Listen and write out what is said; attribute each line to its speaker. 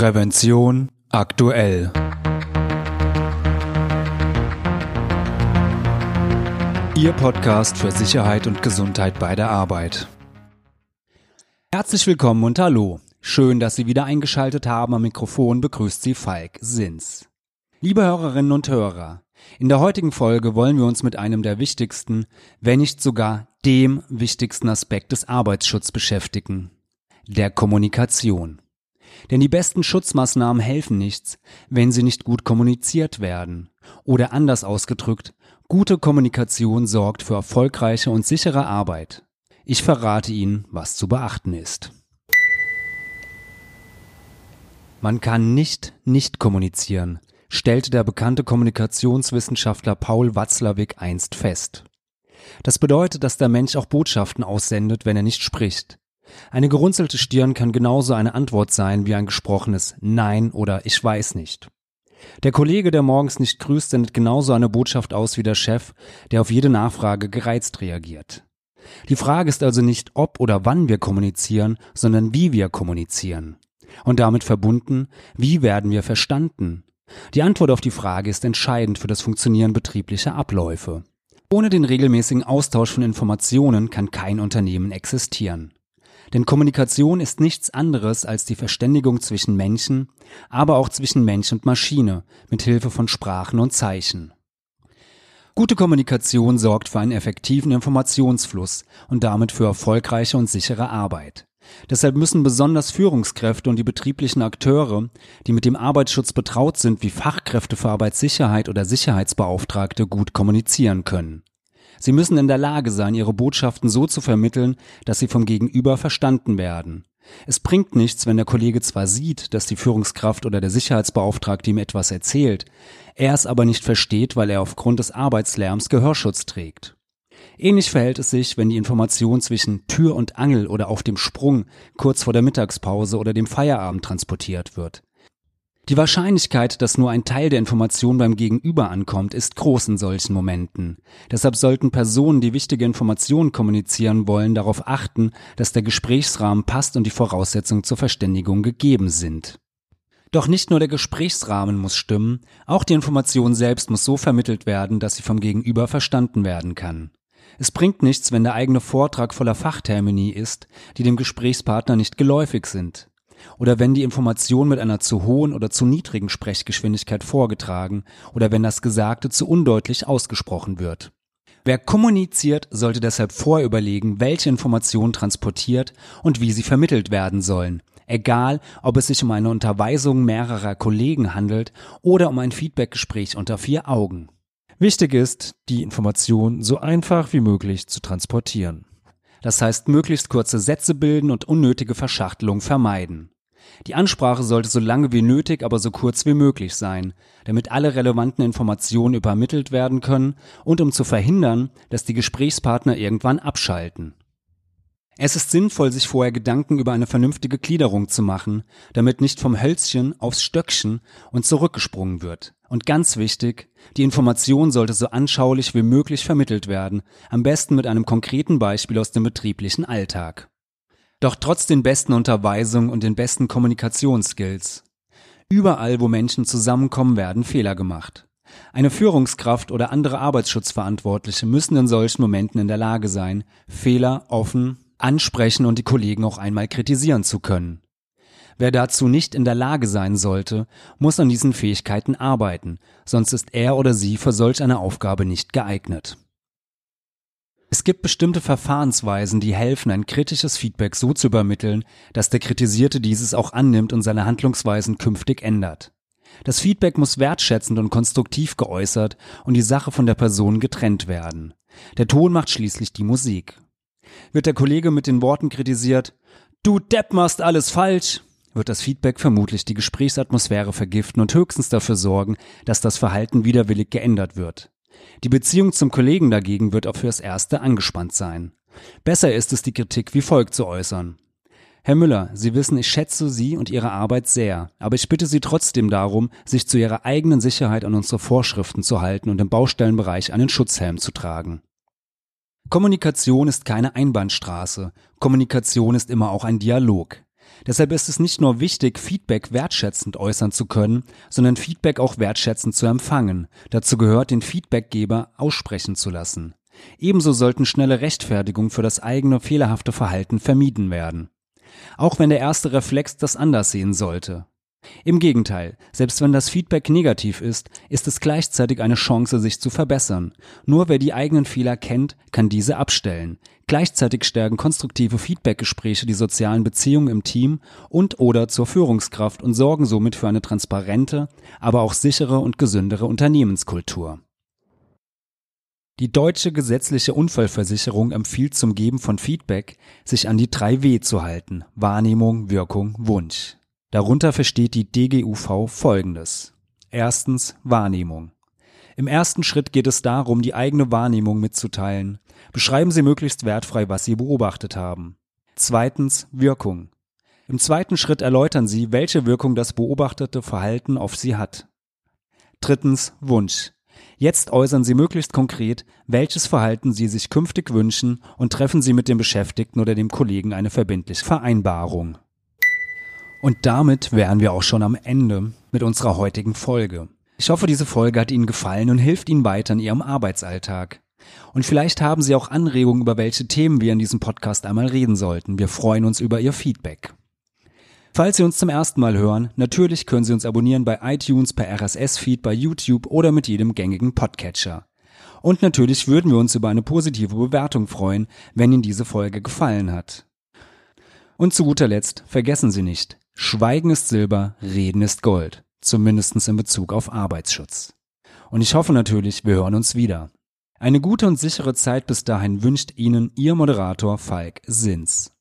Speaker 1: Prävention aktuell. Ihr Podcast für Sicherheit und Gesundheit bei der Arbeit. Herzlich willkommen und hallo. Schön, dass Sie wieder eingeschaltet haben. Am Mikrofon begrüßt Sie Falk Sins. Liebe Hörerinnen und Hörer, in der heutigen Folge wollen wir uns mit einem der wichtigsten, wenn nicht sogar dem wichtigsten Aspekt des Arbeitsschutzes beschäftigen. Der Kommunikation. Denn die besten Schutzmaßnahmen helfen nichts, wenn sie nicht gut kommuniziert werden. Oder anders ausgedrückt, gute Kommunikation sorgt für erfolgreiche und sichere Arbeit. Ich verrate Ihnen, was zu beachten ist. Man kann nicht nicht kommunizieren, stellte der bekannte Kommunikationswissenschaftler Paul Watzlawick einst fest. Das bedeutet, dass der Mensch auch Botschaften aussendet, wenn er nicht spricht. Eine gerunzelte Stirn kann genauso eine Antwort sein wie ein gesprochenes Nein oder Ich weiß nicht. Der Kollege, der morgens nicht grüßt, sendet genauso eine Botschaft aus wie der Chef, der auf jede Nachfrage gereizt reagiert. Die Frage ist also nicht, ob oder wann wir kommunizieren, sondern wie wir kommunizieren. Und damit verbunden, wie werden wir verstanden? Die Antwort auf die Frage ist entscheidend für das Funktionieren betrieblicher Abläufe. Ohne den regelmäßigen Austausch von Informationen kann kein Unternehmen existieren. Denn Kommunikation ist nichts anderes als die Verständigung zwischen Menschen, aber auch zwischen Mensch und Maschine mit Hilfe von Sprachen und Zeichen. Gute Kommunikation sorgt für einen effektiven Informationsfluss und damit für erfolgreiche und sichere Arbeit. Deshalb müssen besonders Führungskräfte und die betrieblichen Akteure, die mit dem Arbeitsschutz betraut sind, wie Fachkräfte für Arbeitssicherheit oder Sicherheitsbeauftragte, gut kommunizieren können. Sie müssen in der Lage sein, ihre Botschaften so zu vermitteln, dass sie vom Gegenüber verstanden werden. Es bringt nichts, wenn der Kollege zwar sieht, dass die Führungskraft oder der Sicherheitsbeauftragte ihm etwas erzählt, er es aber nicht versteht, weil er aufgrund des Arbeitslärms Gehörschutz trägt. Ähnlich verhält es sich, wenn die Information zwischen Tür und Angel oder auf dem Sprung kurz vor der Mittagspause oder dem Feierabend transportiert wird. Die Wahrscheinlichkeit, dass nur ein Teil der Information beim Gegenüber ankommt, ist groß in solchen Momenten. Deshalb sollten Personen, die wichtige Informationen kommunizieren wollen, darauf achten, dass der Gesprächsrahmen passt und die Voraussetzungen zur Verständigung gegeben sind. Doch nicht nur der Gesprächsrahmen muss stimmen, auch die Information selbst muss so vermittelt werden, dass sie vom Gegenüber verstanden werden kann. Es bringt nichts, wenn der eigene Vortrag voller Fachtermini ist, die dem Gesprächspartner nicht geläufig sind oder wenn die Information mit einer zu hohen oder zu niedrigen Sprechgeschwindigkeit vorgetragen oder wenn das Gesagte zu undeutlich ausgesprochen wird. Wer kommuniziert, sollte deshalb vorher überlegen, welche Informationen transportiert und wie sie vermittelt werden sollen. Egal, ob es sich um eine Unterweisung mehrerer Kollegen handelt oder um ein Feedbackgespräch unter vier Augen.
Speaker 2: Wichtig ist, die Information so einfach wie möglich zu transportieren.
Speaker 1: Das heißt, möglichst kurze Sätze bilden und unnötige Verschachtelung vermeiden. Die Ansprache sollte so lange wie nötig, aber so kurz wie möglich sein, damit alle relevanten Informationen übermittelt werden können und um zu verhindern, dass die Gesprächspartner irgendwann abschalten. Es ist sinnvoll, sich vorher Gedanken über eine vernünftige Gliederung zu machen, damit nicht vom Hölzchen aufs Stöckchen und zurückgesprungen wird. Und ganz wichtig, die Information sollte so anschaulich wie möglich vermittelt werden, am besten mit einem konkreten Beispiel aus dem betrieblichen Alltag. Doch trotz den besten Unterweisungen und den besten Kommunikationsskills. Überall, wo Menschen zusammenkommen, werden Fehler gemacht. Eine Führungskraft oder andere Arbeitsschutzverantwortliche müssen in solchen Momenten in der Lage sein, Fehler offen, ansprechen und die Kollegen auch einmal kritisieren zu können. Wer dazu nicht in der Lage sein sollte, muss an diesen Fähigkeiten arbeiten, sonst ist er oder sie für solch eine Aufgabe nicht geeignet. Es gibt bestimmte Verfahrensweisen, die helfen, ein kritisches Feedback so zu übermitteln, dass der Kritisierte dieses auch annimmt und seine Handlungsweisen künftig ändert. Das Feedback muss wertschätzend und konstruktiv geäußert und die Sache von der Person getrennt werden. Der Ton macht schließlich die Musik. Wird der Kollege mit den Worten kritisiert, du Depp machst alles falsch, wird das Feedback vermutlich die Gesprächsatmosphäre vergiften und höchstens dafür sorgen, dass das Verhalten widerwillig geändert wird. Die Beziehung zum Kollegen dagegen wird auch fürs Erste angespannt sein. Besser ist es, die Kritik wie folgt zu äußern. Herr Müller, Sie wissen, ich schätze Sie und Ihre Arbeit sehr, aber ich bitte Sie trotzdem darum, sich zu Ihrer eigenen Sicherheit an unsere Vorschriften zu halten und im Baustellenbereich einen Schutzhelm zu tragen. Kommunikation ist keine Einbahnstraße. Kommunikation ist immer auch ein Dialog. Deshalb ist es nicht nur wichtig, Feedback wertschätzend äußern zu können, sondern Feedback auch wertschätzend zu empfangen. Dazu gehört, den Feedbackgeber aussprechen zu lassen. Ebenso sollten schnelle Rechtfertigungen für das eigene fehlerhafte Verhalten vermieden werden. Auch wenn der erste Reflex das anders sehen sollte. Im Gegenteil, selbst wenn das Feedback negativ ist, ist es gleichzeitig eine Chance, sich zu verbessern. Nur wer die eigenen Fehler kennt, kann diese abstellen. Gleichzeitig stärken konstruktive Feedbackgespräche die sozialen Beziehungen im Team und oder zur Führungskraft und sorgen somit für eine transparente, aber auch sichere und gesündere Unternehmenskultur. Die deutsche gesetzliche Unfallversicherung empfiehlt zum Geben von Feedback, sich an die drei W zu halten. Wahrnehmung, Wirkung, Wunsch. Darunter versteht die DGUV Folgendes. Erstens Wahrnehmung. Im ersten Schritt geht es darum, die eigene Wahrnehmung mitzuteilen. Beschreiben Sie möglichst wertfrei, was Sie beobachtet haben. Zweitens Wirkung. Im zweiten Schritt erläutern Sie, welche Wirkung das beobachtete Verhalten auf Sie hat. Drittens Wunsch. Jetzt äußern Sie möglichst konkret, welches Verhalten Sie sich künftig wünschen und treffen Sie mit dem Beschäftigten oder dem Kollegen eine verbindliche Vereinbarung. Und damit wären wir auch schon am Ende mit unserer heutigen Folge. Ich hoffe, diese Folge hat Ihnen gefallen und hilft Ihnen weiter in Ihrem Arbeitsalltag. Und vielleicht haben Sie auch Anregungen, über welche Themen wir in diesem Podcast einmal reden sollten. Wir freuen uns über Ihr Feedback. Falls Sie uns zum ersten Mal hören, natürlich können Sie uns abonnieren bei iTunes, per RSS-Feed, bei YouTube oder mit jedem gängigen Podcatcher. Und natürlich würden wir uns über eine positive Bewertung freuen, wenn Ihnen diese Folge gefallen hat. Und zu guter Letzt, vergessen Sie nicht, Schweigen ist Silber, Reden ist Gold, zumindest in Bezug auf Arbeitsschutz. Und ich hoffe natürlich, wir hören uns wieder. Eine gute und sichere Zeit bis dahin wünscht Ihnen Ihr Moderator Falk Sins.